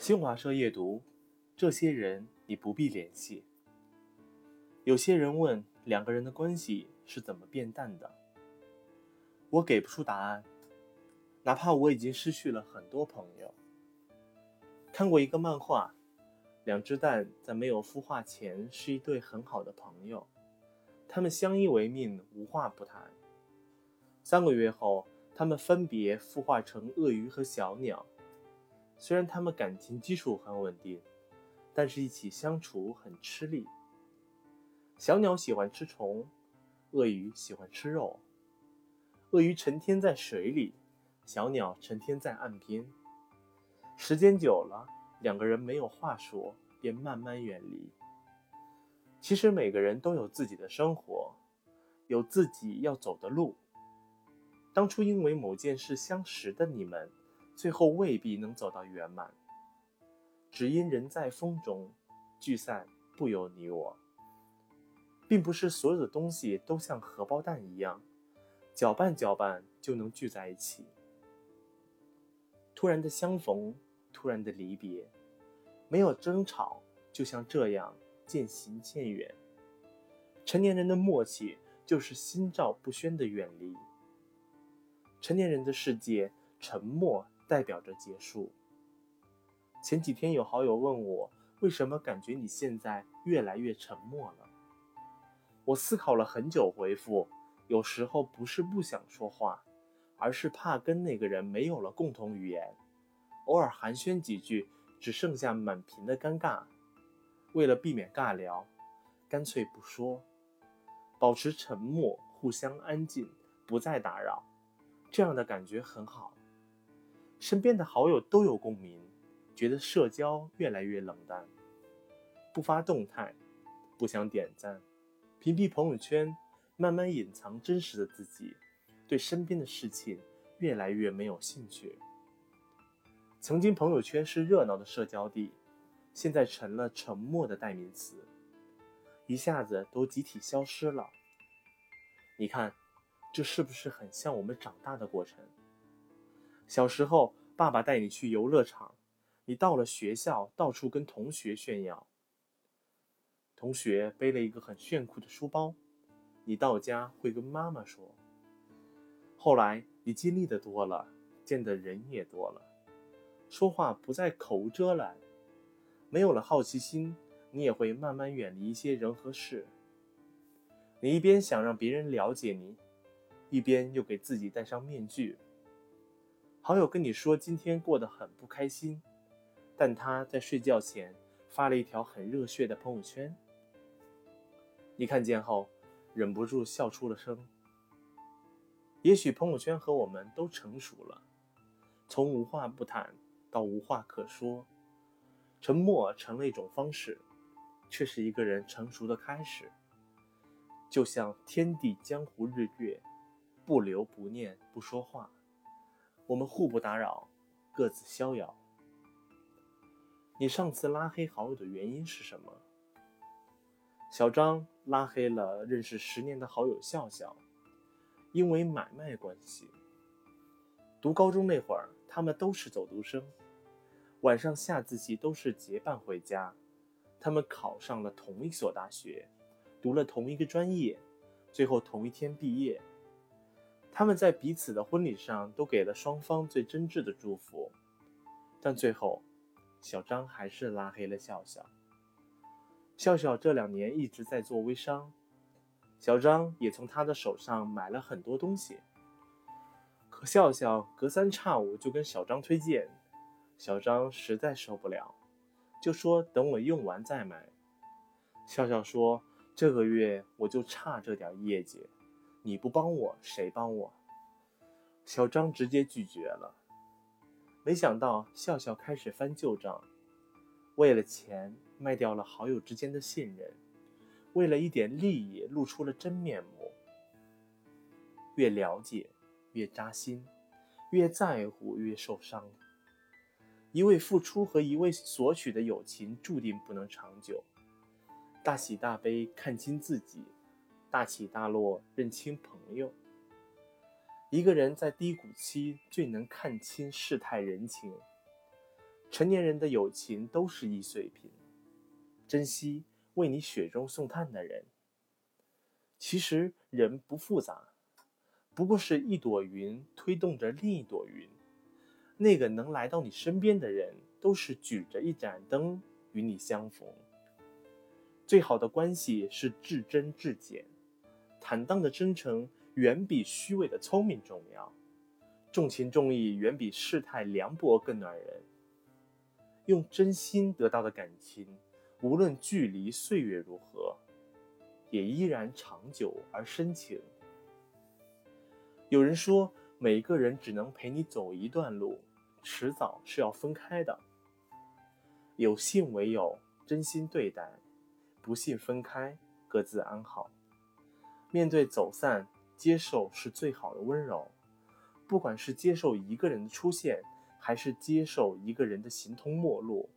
新华社夜读，这些人你不必联系。有些人问两个人的关系是怎么变淡的，我给不出答案，哪怕我已经失去了很多朋友。看过一个漫画，两只蛋在没有孵化前是一对很好的朋友，他们相依为命，无话不谈。三个月后，他们分别孵化成鳄鱼和小鸟。虽然他们感情基础很稳定，但是一起相处很吃力。小鸟喜欢吃虫，鳄鱼喜欢吃肉。鳄鱼成天在水里，小鸟成天在岸边。时间久了，两个人没有话说，便慢慢远离。其实每个人都有自己的生活，有自己要走的路。当初因为某件事相识的你们。最后未必能走到圆满，只因人在风中，聚散不由你我。并不是所有的东西都像荷包蛋一样，搅拌搅拌就能聚在一起。突然的相逢，突然的离别，没有争吵，就像这样渐行渐远。成年人的默契，就是心照不宣的远离。成年人的世界，沉默。代表着结束。前几天有好友问我，为什么感觉你现在越来越沉默了？我思考了很久，回复：有时候不是不想说话，而是怕跟那个人没有了共同语言，偶尔寒暄几句，只剩下满屏的尴尬。为了避免尬聊，干脆不说，保持沉默，互相安静，不再打扰，这样的感觉很好。身边的好友都有共鸣，觉得社交越来越冷淡，不发动态，不想点赞，屏蔽朋友圈，慢慢隐藏真实的自己，对身边的事情越来越没有兴趣。曾经朋友圈是热闹的社交地，现在成了沉默的代名词，一下子都集体消失了。你看，这是不是很像我们长大的过程？小时候，爸爸带你去游乐场，你到了学校，到处跟同学炫耀。同学背了一个很炫酷的书包，你到家会跟妈妈说。后来你经历的多了，见的人也多了，说话不再口无遮拦，没有了好奇心，你也会慢慢远离一些人和事。你一边想让别人了解你，一边又给自己戴上面具。好友跟你说今天过得很不开心，但他在睡觉前发了一条很热血的朋友圈。你看见后，忍不住笑出了声。也许朋友圈和我们都成熟了，从无话不谈到无话可说，沉默成了一种方式，却是一个人成熟的开始。就像天地江湖日月，不留不念不说话。我们互不打扰，各自逍遥。你上次拉黑好友的原因是什么？小张拉黑了认识十年的好友笑笑，因为买卖关系。读高中那会儿，他们都是走读生，晚上下自习都是结伴回家。他们考上了同一所大学，读了同一个专业，最后同一天毕业。他们在彼此的婚礼上都给了双方最真挚的祝福，但最后，小张还是拉黑了笑笑。笑笑这两年一直在做微商，小张也从他的手上买了很多东西。可笑笑隔三差五就跟小张推荐，小张实在受不了，就说等我用完再买。笑笑说：“这个月我就差这点业绩。”你不帮我，谁帮我？小张直接拒绝了。没想到笑笑开始翻旧账，为了钱卖掉了好友之间的信任，为了一点利益露出了真面目。越了解越扎心，越在乎越受伤。一味付出和一味索取的友情注定不能长久。大喜大悲，看清自己。大起大落，认清朋友。一个人在低谷期最能看清世态人情。成年人的友情都是易碎品，珍惜为你雪中送炭的人。其实人不复杂，不过是一朵云推动着另一朵云。那个能来到你身边的人，都是举着一盏灯与你相逢。最好的关系是至真至简，坦荡的真诚远比虚伪的聪明重要，重情重义远比世态凉薄更暖人。用真心得到的感情，无论距离岁月如何，也依然长久而深情。有人说，每个人只能陪你走一段路，迟早是要分开的。有信为友，真心对待；不信分开，各自安好。面对走散，接受是最好的温柔。不管是接受一个人的出现。还是接受一个人的形同陌路。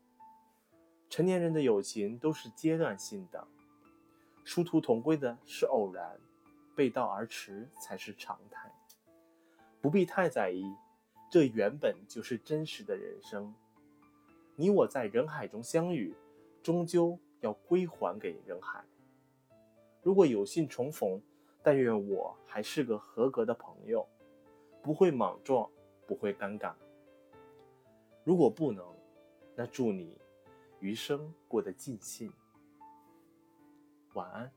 成年人的友情都是阶段性的，殊途同归的是偶然，背道而驰才是常态。不必太在意，这原本就是真实的人生。你我在人海中相遇，终究要归还给人海。如果有幸重逢，但愿我还是个合格的朋友，不会莽撞，不会尴尬。如果不能，那祝你余生过得尽兴。晚安。